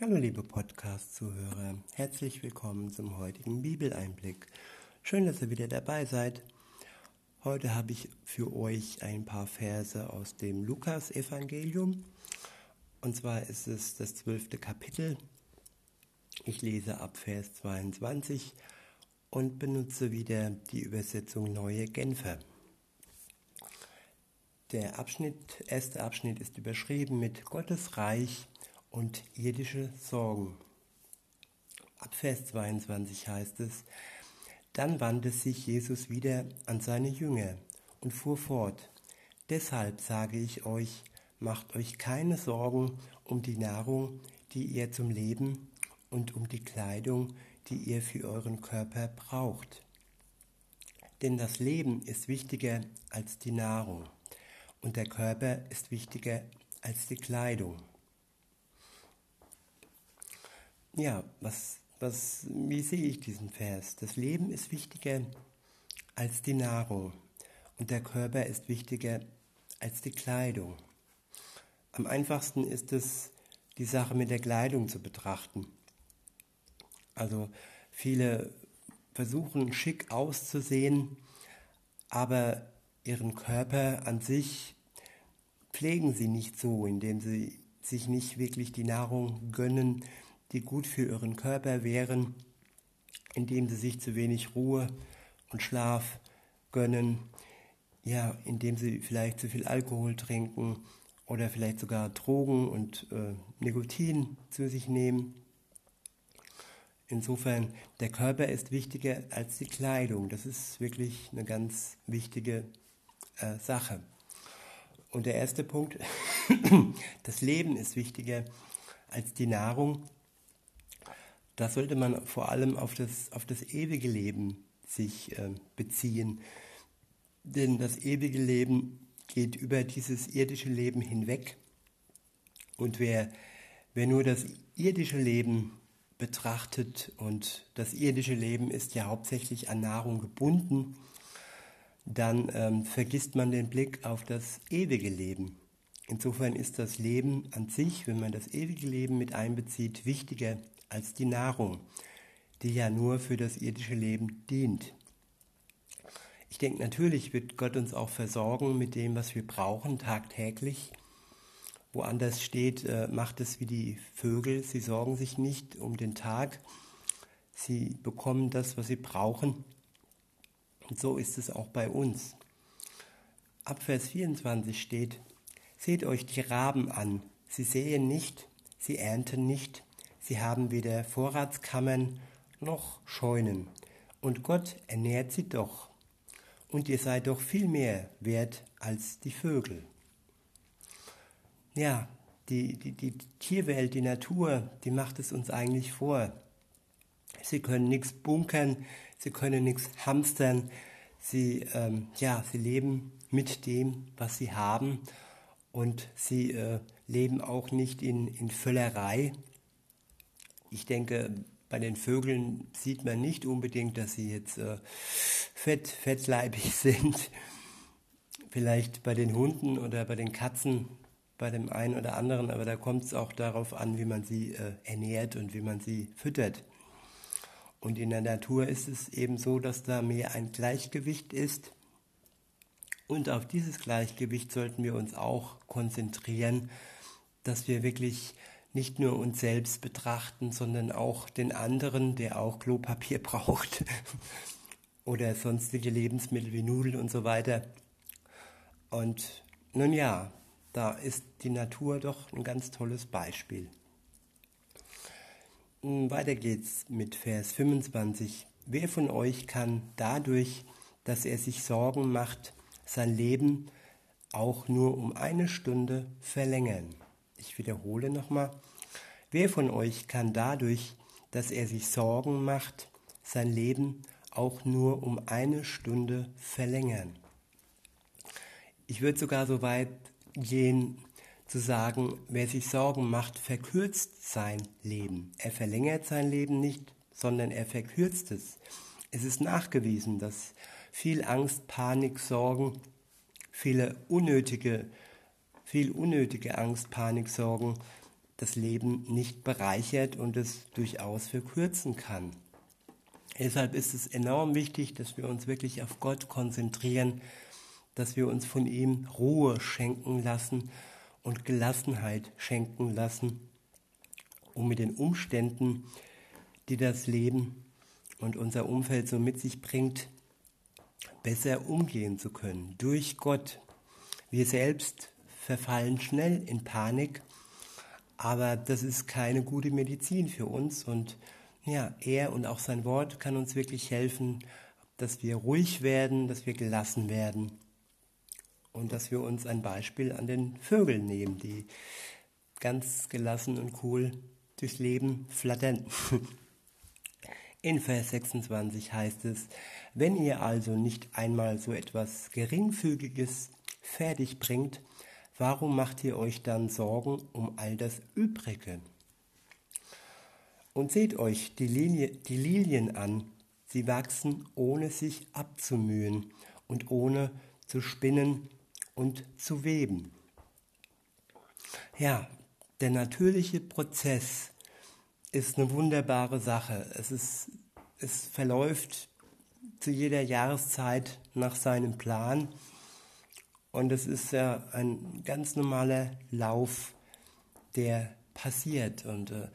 Hallo liebe Podcast-Zuhörer, herzlich willkommen zum heutigen Bibeleinblick. Schön, dass ihr wieder dabei seid. Heute habe ich für euch ein paar Verse aus dem Lukas-Evangelium. Und zwar ist es das zwölfte Kapitel. Ich lese ab Vers 22 und benutze wieder die Übersetzung Neue Genfer. Der Abschnitt, erste Abschnitt ist überschrieben mit Gottes Reich und irdische Sorgen. Ab Vers 22 heißt es, dann wandte sich Jesus wieder an seine Jünger und fuhr fort, deshalb sage ich euch, macht euch keine Sorgen um die Nahrung, die ihr zum Leben und um die Kleidung, die ihr für euren Körper braucht. Denn das Leben ist wichtiger als die Nahrung und der Körper ist wichtiger als die Kleidung. Ja, was, was, wie sehe ich diesen Vers? Das Leben ist wichtiger als die Nahrung und der Körper ist wichtiger als die Kleidung. Am einfachsten ist es, die Sache mit der Kleidung zu betrachten. Also viele versuchen schick auszusehen, aber ihren Körper an sich pflegen sie nicht so, indem sie sich nicht wirklich die Nahrung gönnen, die gut für ihren Körper wären, indem sie sich zu wenig Ruhe und Schlaf gönnen, ja, indem sie vielleicht zu viel Alkohol trinken oder vielleicht sogar Drogen und äh, Nikotin zu sich nehmen. Insofern, der Körper ist wichtiger als die Kleidung. Das ist wirklich eine ganz wichtige äh, Sache. Und der erste Punkt, das Leben ist wichtiger als die Nahrung da sollte man vor allem auf das, auf das ewige Leben sich äh, beziehen. Denn das ewige Leben geht über dieses irdische Leben hinweg. Und wer, wer nur das irdische Leben betrachtet, und das irdische Leben ist ja hauptsächlich an Nahrung gebunden, dann ähm, vergisst man den Blick auf das ewige Leben. Insofern ist das Leben an sich, wenn man das ewige Leben mit einbezieht, wichtiger als die Nahrung, die ja nur für das irdische Leben dient. Ich denke, natürlich wird Gott uns auch versorgen mit dem, was wir brauchen, tagtäglich. Woanders steht, äh, macht es wie die Vögel, sie sorgen sich nicht um den Tag, sie bekommen das, was sie brauchen. Und so ist es auch bei uns. Ab Vers 24 steht, Seht euch die Raben an, sie säen nicht, sie ernten nicht, Sie haben weder Vorratskammern noch Scheunen, und Gott ernährt sie doch. Und ihr seid doch viel mehr wert als die Vögel. Ja, die, die, die Tierwelt, die Natur, die macht es uns eigentlich vor. Sie können nichts bunkern, sie können nichts hamstern, sie, ähm, ja, sie leben mit dem, was sie haben und sie äh, leben auch nicht in, in Völlerei, ich denke, bei den Vögeln sieht man nicht unbedingt, dass sie jetzt äh, fett, fettleibig sind. Vielleicht bei den Hunden oder bei den Katzen, bei dem einen oder anderen, aber da kommt es auch darauf an, wie man sie äh, ernährt und wie man sie füttert. Und in der Natur ist es eben so, dass da mehr ein Gleichgewicht ist. Und auf dieses Gleichgewicht sollten wir uns auch konzentrieren, dass wir wirklich nicht nur uns selbst betrachten, sondern auch den anderen, der auch Klopapier braucht oder sonstige Lebensmittel wie Nudeln und so weiter. Und nun ja, da ist die Natur doch ein ganz tolles Beispiel. Hm, weiter geht's mit Vers 25. Wer von euch kann dadurch, dass er sich Sorgen macht, sein Leben auch nur um eine Stunde verlängern? Ich wiederhole nochmal. Wer von euch kann dadurch, dass er sich Sorgen macht, sein Leben auch nur um eine Stunde verlängern? Ich würde sogar so weit gehen, zu sagen, wer sich Sorgen macht, verkürzt sein Leben. Er verlängert sein Leben nicht, sondern er verkürzt es. Es ist nachgewiesen, dass viel Angst, Panik, Sorgen, viele unnötige viel unnötige Angst, Panik, Sorgen das Leben nicht bereichert und es durchaus verkürzen kann. Deshalb ist es enorm wichtig, dass wir uns wirklich auf Gott konzentrieren, dass wir uns von ihm Ruhe schenken lassen und Gelassenheit schenken lassen, um mit den Umständen, die das Leben und unser Umfeld so mit sich bringt, besser umgehen zu können. Durch Gott. Wir selbst verfallen schnell in Panik, aber das ist keine gute Medizin für uns und ja, er und auch sein Wort kann uns wirklich helfen, dass wir ruhig werden, dass wir gelassen werden und dass wir uns ein Beispiel an den Vögeln nehmen, die ganz gelassen und cool durchs Leben flattern. In Vers 26 heißt es, wenn ihr also nicht einmal so etwas Geringfügiges fertig bringt, warum macht ihr euch dann Sorgen um all das Übrige? Und seht euch die, Lilie, die Lilien an, sie wachsen ohne sich abzumühen und ohne zu spinnen und zu weben. Ja, der natürliche Prozess ist eine wunderbare Sache. Es, ist, es verläuft zu jeder Jahreszeit nach seinem Plan und es ist ja ein ganz normaler Lauf, der passiert und äh,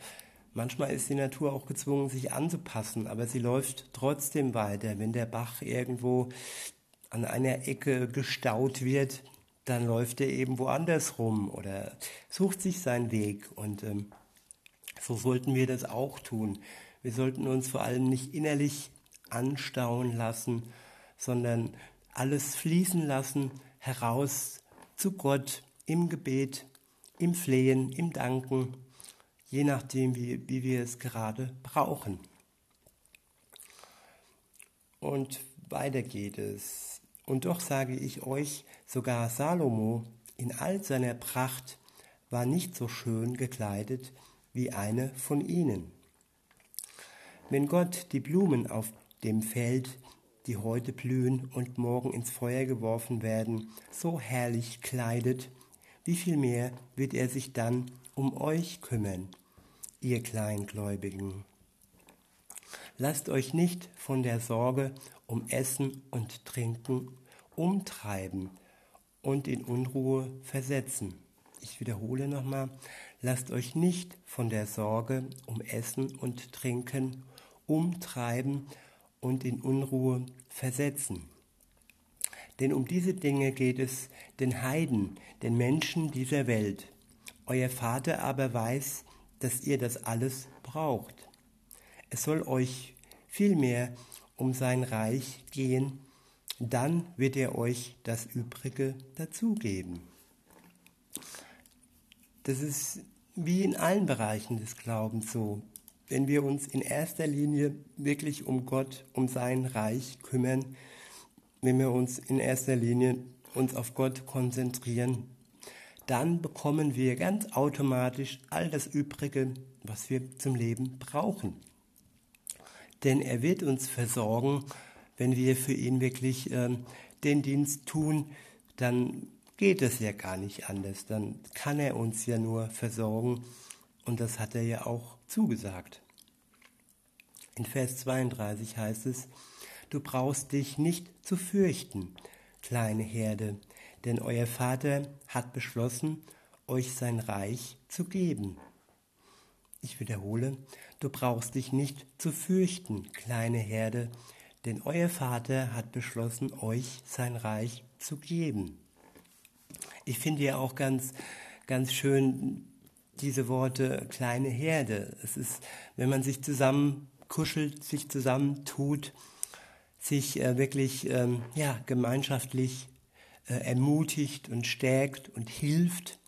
manchmal ist die Natur auch gezwungen, sich anzupassen, aber sie läuft trotzdem weiter. Wenn der Bach irgendwo an einer Ecke gestaut wird, dann läuft er eben woanders rum oder sucht sich seinen Weg. Und ähm, so sollten wir das auch tun. Wir sollten uns vor allem nicht innerlich anstauen lassen, sondern alles fließen lassen, heraus zu Gott im Gebet, im Flehen, im Danken, je nachdem, wie, wie wir es gerade brauchen. Und weiter geht es. Und doch sage ich euch, sogar Salomo in all seiner Pracht war nicht so schön gekleidet wie eine von ihnen. Wenn Gott die Blumen auf dem Feld, die heute blühen und morgen ins Feuer geworfen werden, so herrlich kleidet, wie viel mehr wird er sich dann um euch kümmern, ihr Kleingläubigen. Lasst euch nicht von der Sorge um Essen und Trinken umtreiben und in Unruhe versetzen. Ich wiederhole nochmal, lasst euch nicht von der Sorge um Essen und Trinken umtreiben und in Unruhe versetzen. Denn um diese Dinge geht es den Heiden, den Menschen dieser Welt. Euer Vater aber weiß, dass ihr das alles braucht. Es soll euch vielmehr um sein Reich gehen, dann wird er euch das Übrige dazugeben. Das ist wie in allen Bereichen des Glaubens so. Wenn wir uns in erster Linie wirklich um Gott, um sein Reich kümmern, wenn wir uns in erster Linie uns auf Gott konzentrieren, dann bekommen wir ganz automatisch all das Übrige, was wir zum Leben brauchen. Denn er wird uns versorgen, wenn wir für ihn wirklich äh, den Dienst tun, dann geht es ja gar nicht anders. Dann kann er uns ja nur versorgen und das hat er ja auch zugesagt. In Vers 32 heißt es, du brauchst dich nicht zu fürchten, kleine Herde, denn euer Vater hat beschlossen, euch sein Reich zu geben. Ich wiederhole, du brauchst dich nicht zu fürchten, kleine Herde, denn euer Vater hat beschlossen, euch sein Reich zu geben. Ich finde ja auch ganz, ganz schön diese Worte kleine Herde. Es ist, wenn man sich zusammen kuschelt, sich zusammentut, sich äh, wirklich ähm, ja, gemeinschaftlich äh, ermutigt und stärkt und hilft.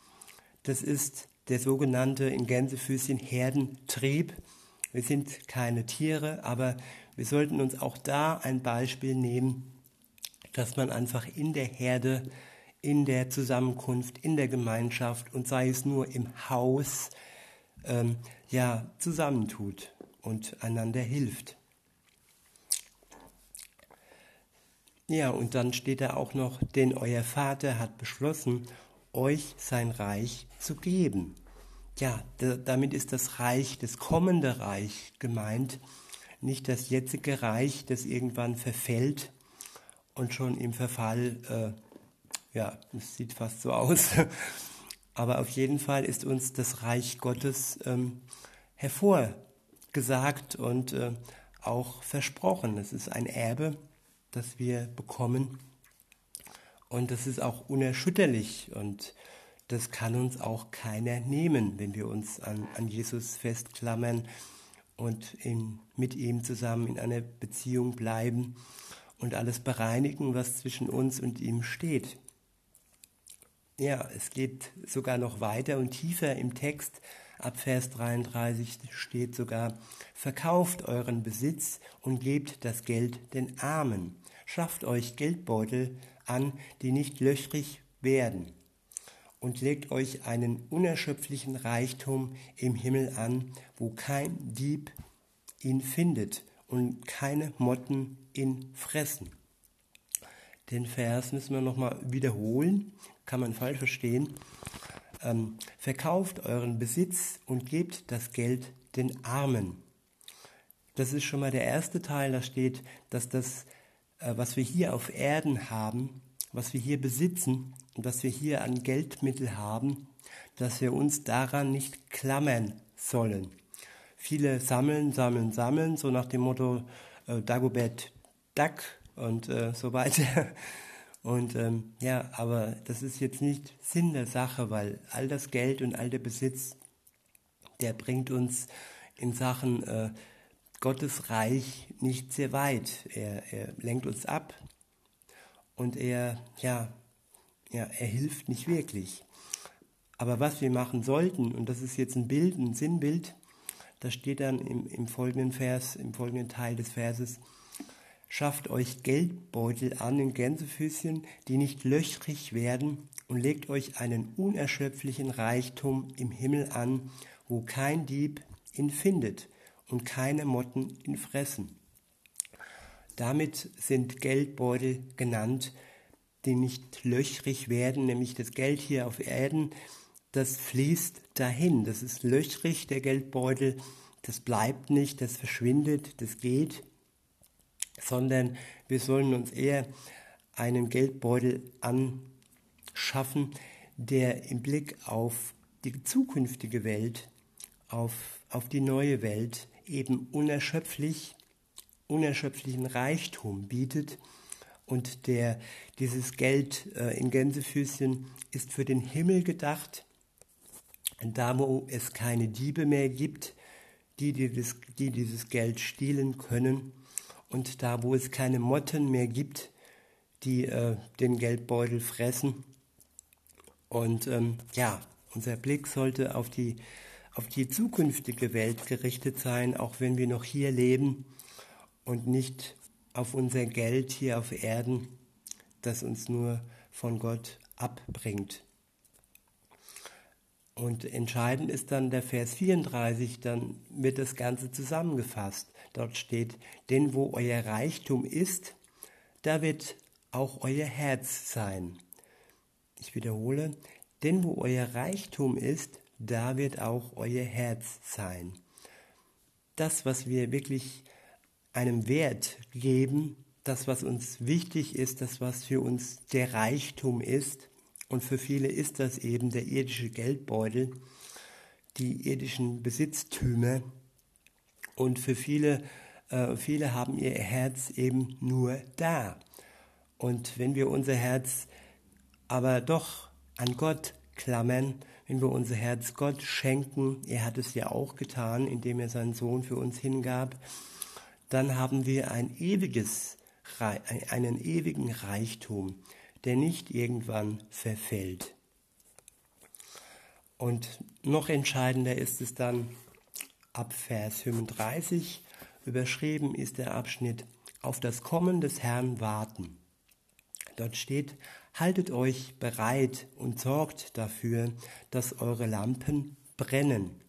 Das ist der sogenannte in Gänsefüßchen Herdentrieb. Wir sind keine Tiere, aber wir sollten uns auch da ein Beispiel nehmen, dass man einfach in der Herde, in der Zusammenkunft, in der Gemeinschaft und sei es nur im Haus, ähm, ja, zusammentut und einander hilft. Ja, und dann steht da auch noch, denn euer Vater hat beschlossen, euch sein Reich zu geben. ja, damit ist das Reich, das kommende Reich gemeint, nicht das jetzige Reich, das irgendwann verfällt und schon im Verfall, äh, ja, es sieht fast so aus, aber auf jeden Fall ist uns das Reich Gottes ähm, hervorgesagt und äh, auch versprochen. Es ist ein Erbe, das wir bekommen und das ist auch unerschütterlich und das kann uns auch keiner nehmen, wenn wir uns an, an Jesus festklammern und in, mit ihm zusammen in einer Beziehung bleiben und alles bereinigen, was zwischen uns und ihm steht. Ja, es geht sogar noch weiter und tiefer im Text. Ab Vers 33 steht sogar, verkauft euren Besitz und gebt das Geld den Armen. Schafft euch Geldbeutel an, die nicht löchrig werden und legt euch einen unerschöpflichen Reichtum im Himmel an, wo kein Dieb ihn findet und keine Motten ihn fressen. Den Vers müssen wir nochmal wiederholen, kann man falsch verstehen. Ähm, verkauft euren Besitz und gebt das Geld den Armen. Das ist schon mal der erste Teil, da steht, dass das, äh, was wir hier auf Erden haben, was wir hier besitzen und was wir hier an Geldmittel haben, dass wir uns daran nicht klammern sollen. Viele sammeln, sammeln, sammeln, so nach dem Motto äh, Dagobert Duck und äh, so weiter. Und ähm, ja, aber das ist jetzt nicht Sinn der Sache, weil all das Geld und all der Besitz, der bringt uns in Sachen äh, Gottes Reich nicht sehr weit. Er, er lenkt uns ab und er, ja, ja, er hilft nicht wirklich. Aber was wir machen sollten, und das ist jetzt ein Bild, ein Sinnbild, das steht dann im, im folgenden Vers, im folgenden Teil des Verses, schafft euch Geldbeutel an in Gänsefüßchen, die nicht löchrig werden, und legt euch einen unerschöpflichen Reichtum im Himmel an, wo kein Dieb ihn findet und keine Motten ihn fressen. Damit sind Geldbeutel genannt, die nicht löchrig werden, nämlich das Geld hier auf Erden, das fließt dahin. Das ist löchrig, der Geldbeutel, das bleibt nicht, das verschwindet, das geht, sondern wir sollen uns eher einen Geldbeutel anschaffen, der im Blick auf die zukünftige Welt, auf, auf die neue Welt eben unerschöpflich unerschöpflichen Reichtum bietet. Und der, dieses Geld äh, in Gänsefüßchen ist für den Himmel gedacht. Da, wo es keine Diebe mehr gibt, die, dieses, die dieses Geld stehlen können. Und da, wo es keine Motten mehr gibt, die äh, den Geldbeutel fressen. Und ähm, ja, unser Blick sollte auf die, auf die zukünftige Welt gerichtet sein, auch wenn wir noch hier leben und nicht auf unser Geld hier auf Erden, das uns nur von Gott abbringt. Und entscheidend ist dann der Vers 34, dann wird das Ganze zusammengefasst. Dort steht, denn wo euer Reichtum ist, da wird auch euer Herz sein. Ich wiederhole, denn wo euer Reichtum ist, da wird auch euer Herz sein. Das, was wir wirklich einem Wert geben, das, was uns wichtig ist, das, was für uns der Reichtum ist. Und für viele ist das eben der irdische Geldbeutel, die irdischen Besitztümer. Und für viele, äh, viele haben ihr Herz eben nur da. Und wenn wir unser Herz aber doch an Gott klammern, wenn wir unser Herz Gott schenken, er hat es ja auch getan, indem er seinen Sohn für uns hingab, dann haben wir ein ewiges, einen ewigen Reichtum, der nicht irgendwann verfällt. Und noch entscheidender ist es dann ab Vers 35, überschrieben ist der Abschnitt auf das Kommen des Herrn warten. Dort steht, haltet euch bereit und sorgt dafür, dass eure Lampen brennen.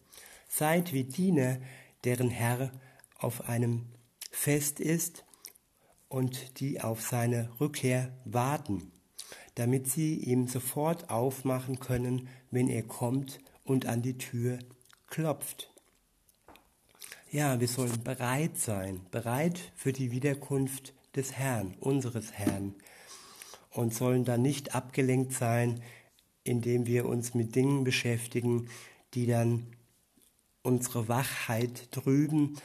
Seid wie Diener, deren Herr auf einem fest ist und die auf seine Rückkehr warten, damit sie ihm sofort aufmachen können, wenn er kommt und an die Tür klopft. Ja, wir sollen bereit sein, bereit für die Wiederkunft des Herrn, unseres Herrn, und sollen dann nicht abgelenkt sein, indem wir uns mit Dingen beschäftigen, die dann unsere Wachheit trüben,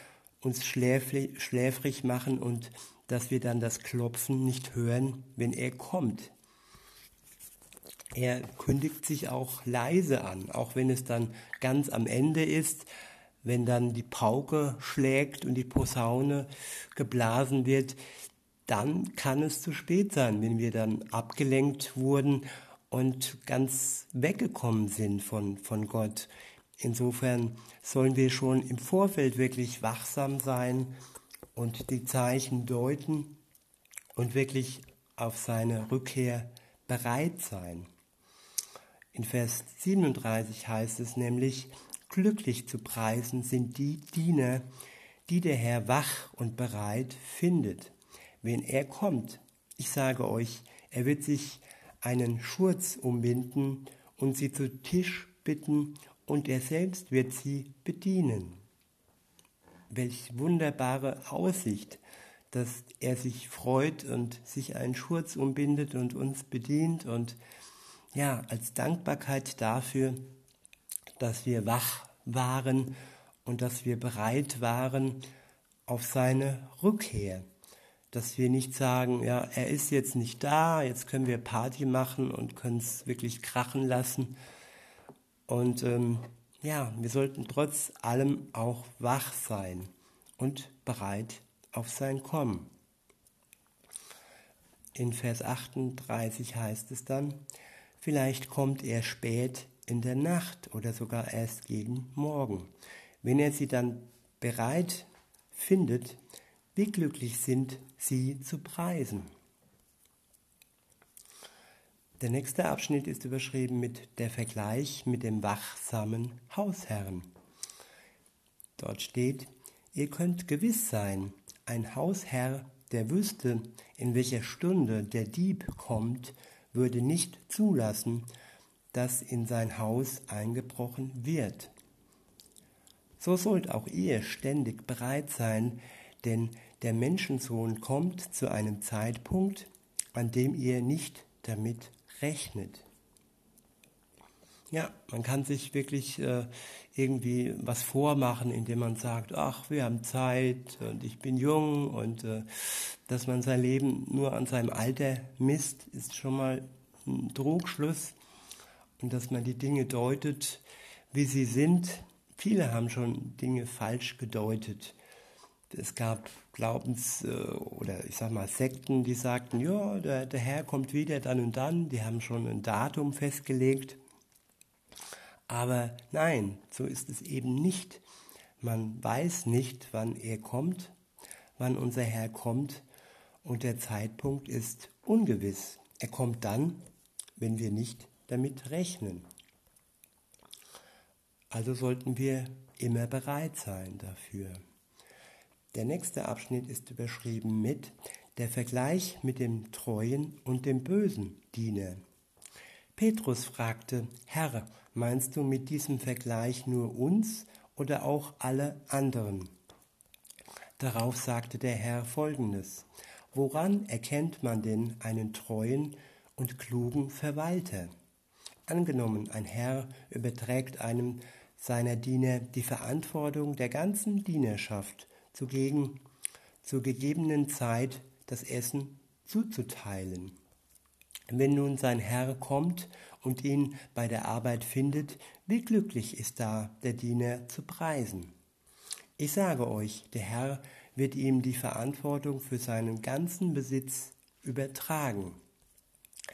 uns schläfrig machen und dass wir dann das Klopfen nicht hören, wenn er kommt. Er kündigt sich auch leise an, auch wenn es dann ganz am Ende ist, wenn dann die Pauke schlägt und die Posaune geblasen wird, dann kann es zu spät sein, wenn wir dann abgelenkt wurden und ganz weggekommen sind von, von Gott. Insofern sollen wir schon im Vorfeld wirklich wachsam sein und die Zeichen deuten und wirklich auf seine Rückkehr bereit sein. In Vers 37 heißt es nämlich, glücklich zu preisen sind die Diener, die der Herr wach und bereit findet, wenn er kommt. Ich sage euch, er wird sich einen Schurz umbinden und sie zu Tisch bitten, und er selbst wird sie bedienen. Welch wunderbare Aussicht, dass er sich freut und sich einen Schurz umbindet und uns bedient und ja, als Dankbarkeit dafür, dass wir wach waren und dass wir bereit waren auf seine Rückkehr. Dass wir nicht sagen, ja, er ist jetzt nicht da, jetzt können wir Party machen und können es wirklich krachen lassen. Und ähm, ja, wir sollten trotz allem auch wach sein und bereit auf sein Kommen. In Vers 38 heißt es dann, vielleicht kommt er spät in der Nacht oder sogar erst gegen Morgen. Wenn er sie dann bereit findet, wie glücklich sind sie zu preisen. Der nächste Abschnitt ist überschrieben mit der Vergleich mit dem wachsamen Hausherrn. Dort steht, ihr könnt gewiss sein, ein Hausherr, der wüsste, in welcher Stunde der Dieb kommt, würde nicht zulassen, dass in sein Haus eingebrochen wird. So sollt auch ihr ständig bereit sein, denn der Menschensohn kommt zu einem Zeitpunkt, an dem ihr nicht damit rechnet. Ja, man kann sich wirklich äh, irgendwie was vormachen, indem man sagt, ach, wir haben Zeit und ich bin jung und äh, dass man sein Leben nur an seinem Alter misst, ist schon mal ein Trugschluss und dass man die Dinge deutet, wie sie sind. Viele haben schon Dinge falsch gedeutet. Es gab Glaubens- äh, oder ich sag mal Sekten, die sagten, ja, der, der Herr kommt wieder dann und dann. Die haben schon ein Datum festgelegt. Aber nein, so ist es eben nicht. Man weiß nicht, wann er kommt, wann unser Herr kommt und der Zeitpunkt ist ungewiss. Er kommt dann, wenn wir nicht damit rechnen. Also sollten wir immer bereit sein dafür. Der nächste Abschnitt ist überschrieben mit der Vergleich mit dem treuen und dem bösen Diener. Petrus fragte, Herr, meinst du mit diesem Vergleich nur uns oder auch alle anderen? Darauf sagte der Herr folgendes, Woran erkennt man denn einen treuen und klugen Verwalter? Angenommen, ein Herr überträgt einem seiner Diener die Verantwortung der ganzen Dienerschaft zugegen, zur gegebenen Zeit das Essen zuzuteilen. Wenn nun sein Herr kommt und ihn bei der Arbeit findet, wie glücklich ist da der Diener zu preisen. Ich sage euch, der Herr wird ihm die Verantwortung für seinen ganzen Besitz übertragen.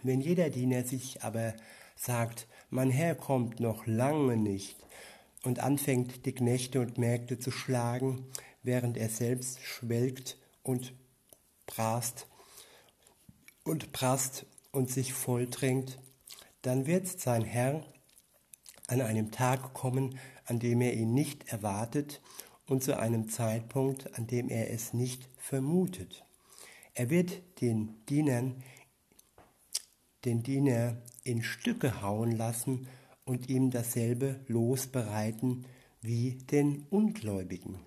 Wenn jeder Diener sich aber sagt, mein Herr kommt noch lange nicht, und anfängt, die Knechte und Mägde zu schlagen, während er selbst schwelgt und prast und prast und sich volltrinkt, dann wird sein Herr an einem Tag kommen, an dem er ihn nicht erwartet und zu einem Zeitpunkt, an dem er es nicht vermutet. Er wird den Dienern, den Diener in Stücke hauen lassen und ihm dasselbe Los bereiten wie den Ungläubigen.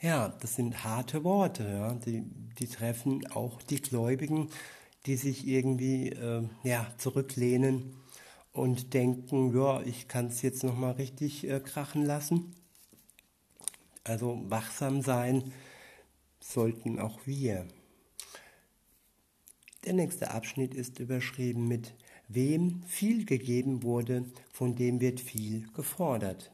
Ja, das sind harte Worte, ja. die, die treffen auch die Gläubigen, die sich irgendwie äh, ja, zurücklehnen und denken, ja, ich kann es jetzt nochmal richtig äh, krachen lassen. Also wachsam sein sollten auch wir. Der nächste Abschnitt ist überschrieben mit Wem viel gegeben wurde, von dem wird viel gefordert.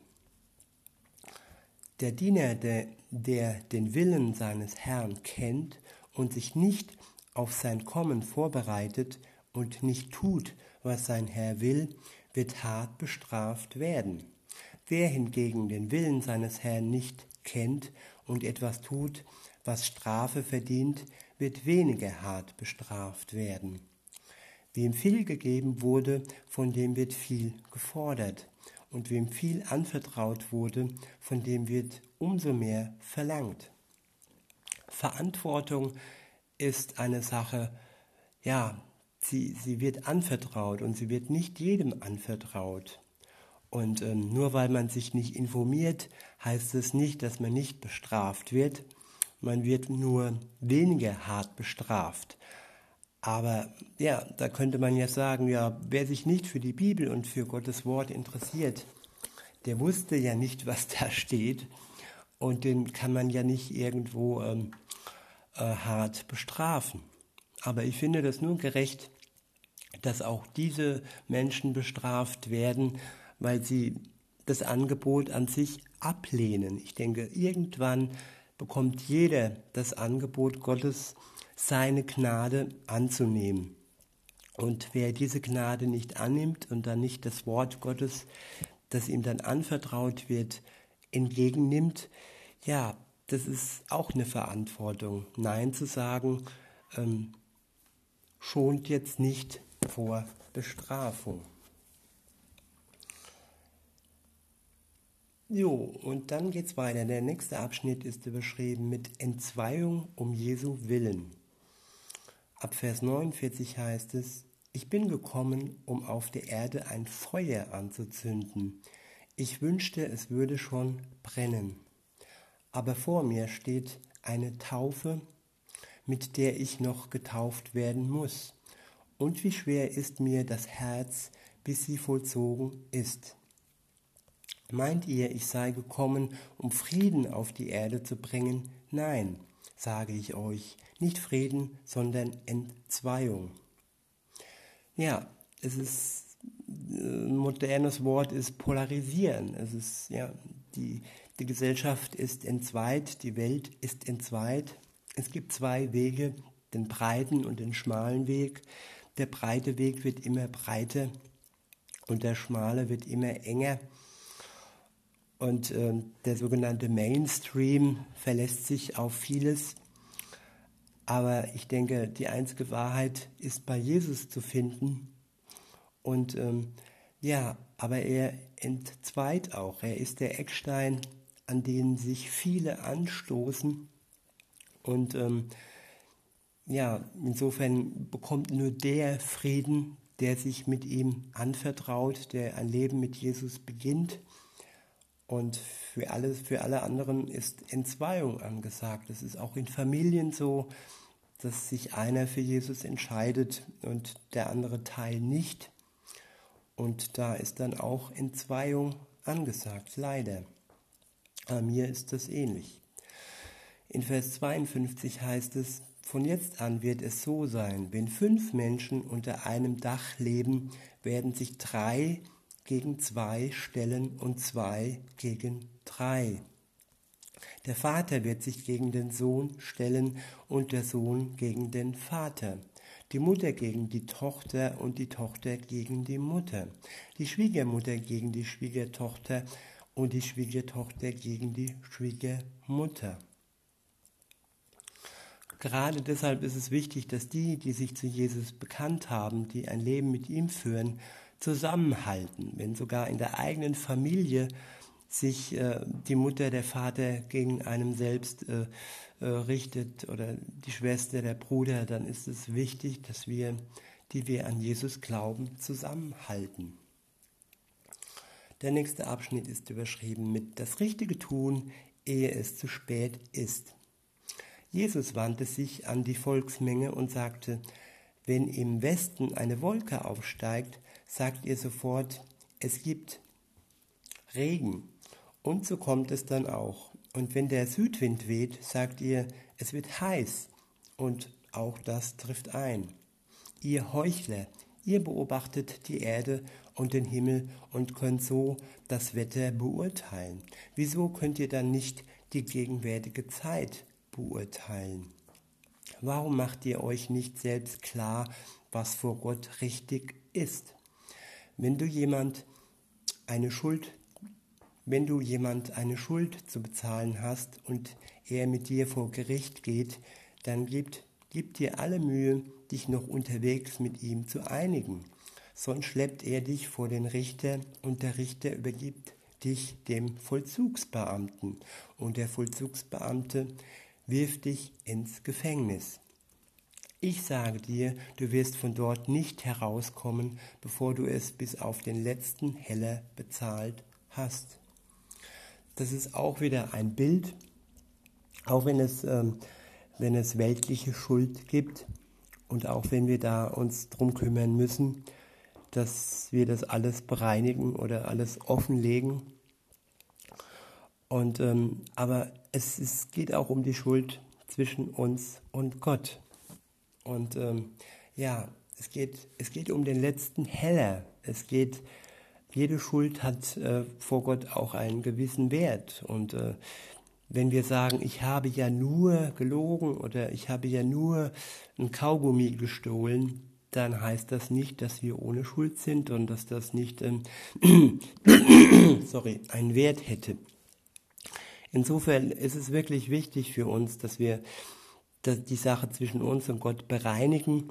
Der Diener, der, der den Willen seines Herrn kennt und sich nicht auf sein Kommen vorbereitet und nicht tut, was sein Herr will, wird hart bestraft werden. Wer hingegen den Willen seines Herrn nicht kennt und etwas tut, was Strafe verdient, wird weniger hart bestraft werden. Wem viel gegeben wurde, von dem wird viel gefordert. Und wem viel anvertraut wurde, von dem wird umso mehr verlangt. Verantwortung ist eine Sache, ja, sie, sie wird anvertraut und sie wird nicht jedem anvertraut. Und ähm, nur weil man sich nicht informiert, heißt es nicht, dass man nicht bestraft wird. Man wird nur weniger hart bestraft. Aber ja, da könnte man ja sagen, ja, wer sich nicht für die Bibel und für Gottes Wort interessiert, der wusste ja nicht, was da steht. Und den kann man ja nicht irgendwo ähm, äh, hart bestrafen. Aber ich finde das nur gerecht, dass auch diese Menschen bestraft werden, weil sie das Angebot an sich ablehnen. Ich denke, irgendwann bekommt jeder das Angebot Gottes, seine Gnade anzunehmen. Und wer diese Gnade nicht annimmt und dann nicht das Wort Gottes, das ihm dann anvertraut wird, entgegennimmt, ja, das ist auch eine Verantwortung. Nein zu sagen, ähm, schont jetzt nicht vor Bestrafung. Jo, und dann geht's weiter. Der nächste Abschnitt ist überschrieben mit Entzweiung um Jesu Willen. Ab Vers 49 heißt es, ich bin gekommen, um auf der Erde ein Feuer anzuzünden. Ich wünschte, es würde schon brennen. Aber vor mir steht eine Taufe, mit der ich noch getauft werden muss. Und wie schwer ist mir das Herz, bis sie vollzogen ist. Meint ihr, ich sei gekommen, um Frieden auf die Erde zu bringen? Nein, sage ich euch, nicht Frieden, sondern Entzweiung. Ja, es ist ein modernes Wort ist polarisieren. Es ist ja die die Gesellschaft ist entzweit, die Welt ist entzweit. Es gibt zwei Wege, den breiten und den schmalen Weg. Der breite Weg wird immer breiter und der schmale wird immer enger. Und äh, der sogenannte Mainstream verlässt sich auf vieles. Aber ich denke, die einzige Wahrheit ist bei Jesus zu finden. Und ähm, ja, aber er entzweit auch. Er ist der Eckstein, an den sich viele anstoßen. Und ähm, ja, insofern bekommt nur der Frieden, der sich mit ihm anvertraut, der ein Leben mit Jesus beginnt. Und für, alles, für alle anderen ist Entzweiung angesagt. Es ist auch in Familien so, dass sich einer für Jesus entscheidet und der andere Teil nicht. Und da ist dann auch Entzweiung angesagt, leider. Aber mir ist das ähnlich. In Vers 52 heißt es, von jetzt an wird es so sein, wenn fünf Menschen unter einem Dach leben, werden sich drei gegen zwei stellen und zwei gegen drei. Der Vater wird sich gegen den Sohn stellen und der Sohn gegen den Vater. Die Mutter gegen die Tochter und die Tochter gegen die Mutter. Die Schwiegermutter gegen die Schwiegertochter und die Schwiegertochter gegen die Schwiegermutter. Gerade deshalb ist es wichtig, dass die, die sich zu Jesus bekannt haben, die ein Leben mit ihm führen, zusammenhalten. Wenn sogar in der eigenen Familie sich äh, die Mutter, der Vater gegen einem selbst äh, äh, richtet oder die Schwester, der Bruder, dann ist es wichtig, dass wir, die wir an Jesus glauben, zusammenhalten. Der nächste Abschnitt ist überschrieben mit Das Richtige tun, ehe es zu spät ist. Jesus wandte sich an die Volksmenge und sagte, wenn im Westen eine Wolke aufsteigt, sagt ihr sofort, es gibt Regen. Und so kommt es dann auch. Und wenn der Südwind weht, sagt ihr, es wird heiß. Und auch das trifft ein. Ihr Heuchler, ihr beobachtet die Erde und den Himmel und könnt so das Wetter beurteilen. Wieso könnt ihr dann nicht die gegenwärtige Zeit beurteilen? Warum macht ihr euch nicht selbst klar, was vor Gott richtig ist? Wenn du jemand eine Schuld wenn du jemand eine Schuld zu bezahlen hast und er mit dir vor Gericht geht, dann gibt, gib dir alle Mühe, dich noch unterwegs mit ihm zu einigen sonst schleppt er dich vor den Richter und der Richter übergibt dich dem Vollzugsbeamten und der Vollzugsbeamte wirft dich ins Gefängnis. Ich sage dir, du wirst von dort nicht herauskommen, bevor du es bis auf den letzten Heller bezahlt hast. Das ist auch wieder ein Bild, auch wenn es, ähm, wenn es weltliche Schuld gibt und auch wenn wir da uns drum kümmern müssen, dass wir das alles bereinigen oder alles offenlegen. Und, ähm, aber es, es geht auch um die Schuld zwischen uns und Gott. Und ähm, ja, es geht, es geht um den letzten Heller. Es geht, jede Schuld hat äh, vor Gott auch einen gewissen Wert. Und äh, wenn wir sagen, ich habe ja nur gelogen oder ich habe ja nur ein Kaugummi gestohlen, dann heißt das nicht, dass wir ohne Schuld sind und dass das nicht ähm, sorry, einen Wert hätte. Insofern ist es wirklich wichtig für uns, dass wir die Sache zwischen uns und Gott bereinigen,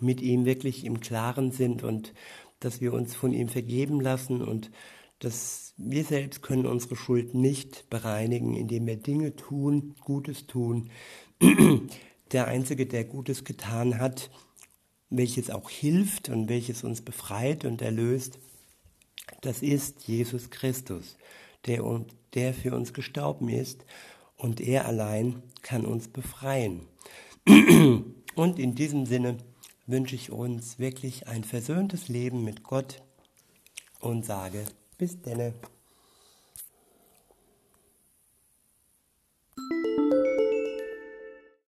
mit ihm wirklich im Klaren sind und dass wir uns von ihm vergeben lassen und dass wir selbst können unsere Schuld nicht bereinigen, indem wir Dinge tun, Gutes tun. Der Einzige, der Gutes getan hat, welches auch hilft und welches uns befreit und erlöst, das ist Jesus Christus, der, der für uns gestorben ist und er allein kann uns befreien. Und in diesem Sinne wünsche ich uns wirklich ein versöhntes Leben mit Gott und sage bis denne.